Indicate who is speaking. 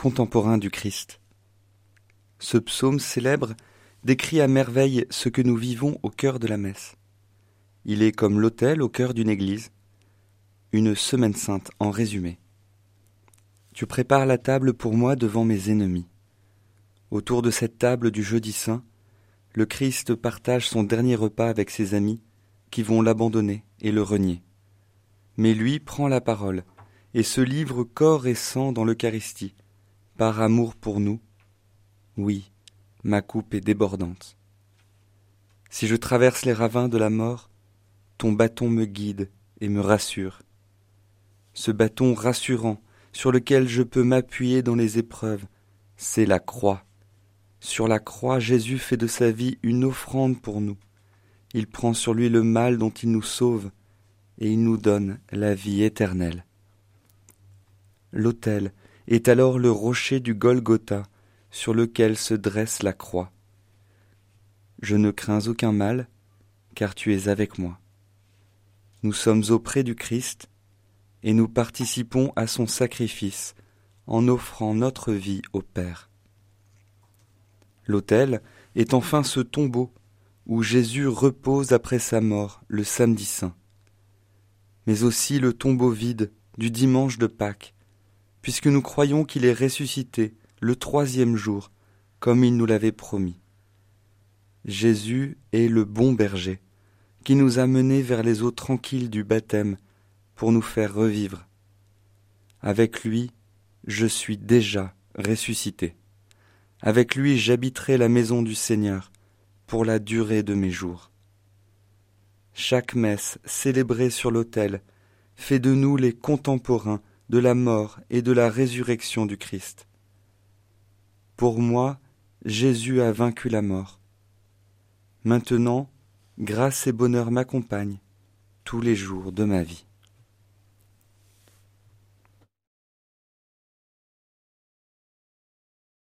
Speaker 1: contemporain du Christ. Ce psaume célèbre décrit à merveille ce que nous vivons au cœur de la messe. Il est comme l'autel au cœur d'une église, une semaine sainte en résumé. Tu prépares la table pour moi devant mes ennemis. Autour de cette table du jeudi saint, le Christ partage son dernier repas avec ses amis qui vont l'abandonner et le renier. Mais lui prend la parole et se livre corps et sang dans l'Eucharistie, par amour pour nous. Oui, ma coupe est débordante. Si je traverse les ravins de la mort, ton bâton me guide et me rassure. Ce bâton rassurant sur lequel je peux m'appuyer dans les épreuves, c'est la croix. Sur la croix, Jésus fait de sa vie une offrande pour nous. Il prend sur lui le mal dont il nous sauve, et il nous donne la vie éternelle. L'autel est alors le rocher du Golgotha sur lequel se dresse la croix. Je ne crains aucun mal, car tu es avec moi. Nous sommes auprès du Christ, et nous participons à son sacrifice en offrant notre vie au Père. L'autel est enfin ce tombeau où Jésus repose après sa mort le samedi saint, mais aussi le tombeau vide du dimanche de Pâques, puisque nous croyons qu'il est ressuscité le troisième jour, comme il nous l'avait promis. Jésus est le bon berger, qui nous a menés vers les eaux tranquilles du baptême pour nous faire revivre. Avec lui, je suis déjà ressuscité. Avec lui, j'habiterai la maison du Seigneur pour la durée de mes jours. Chaque messe célébrée sur l'autel fait de nous les contemporains de la mort et de la résurrection du Christ. Pour moi, Jésus a vaincu la mort. Maintenant, grâce et bonheur m'accompagnent tous les jours de ma vie.